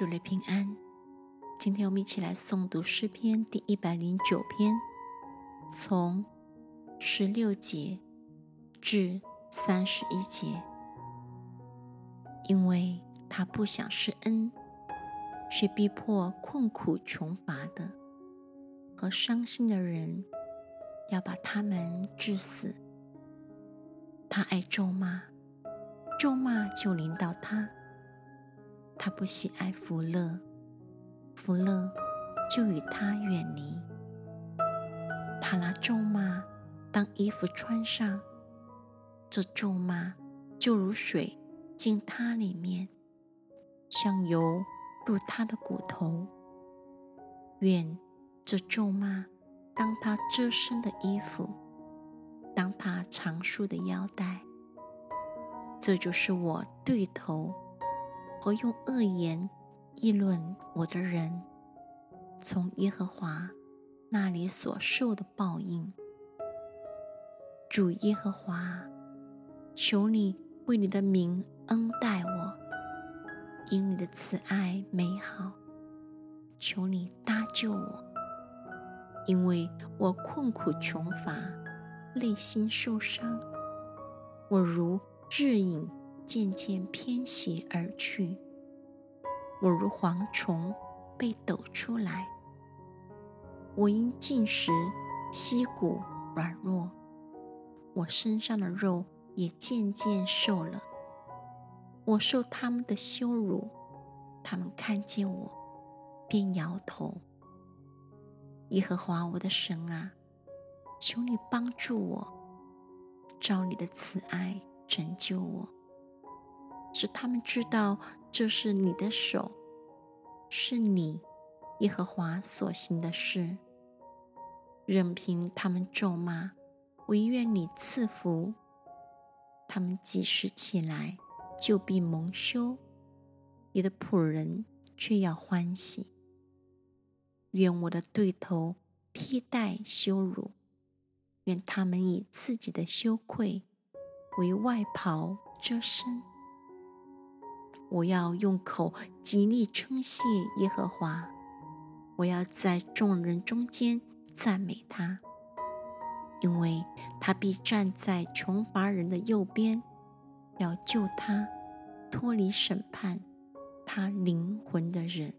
主内平安。今天我们一起来诵读诗篇第一百零九篇，从十六节至三十一节。因为他不想施恩，却逼迫困苦穷乏的和伤心的人，要把他们致死。他爱咒骂，咒骂就临到他。他不喜爱福乐，福乐就与他远离。他拿咒骂当衣服穿上，这咒骂就如水进他里面，像油入他的骨头。愿这咒骂当他遮身的衣服，当他长束的腰带。这就是我对头。和用恶言议论我的人，从耶和华那里所受的报应。主耶和华，求你为你的名恩待我，因你的慈爱美好，求你搭救我，因为我困苦穷乏，内心受伤，我如日影。渐渐偏斜而去，我如蝗虫被抖出来。我因进食，膝骨软弱，我身上的肉也渐渐瘦了。我受他们的羞辱，他们看见我，便摇头。耶和华我的神啊，求你帮助我，照你的慈爱拯救我。使他们知道这是你的手，是你耶和华所行的事。任凭他们咒骂，唯愿你赐福。他们几时起来，就必蒙羞；你的仆人却要欢喜。愿我的对头披戴羞辱，愿他们以自己的羞愧为外袍遮身。我要用口极力称谢耶和华，我要在众人中间赞美他，因为他必站在穷乏人的右边，要救他脱离审判他灵魂的人。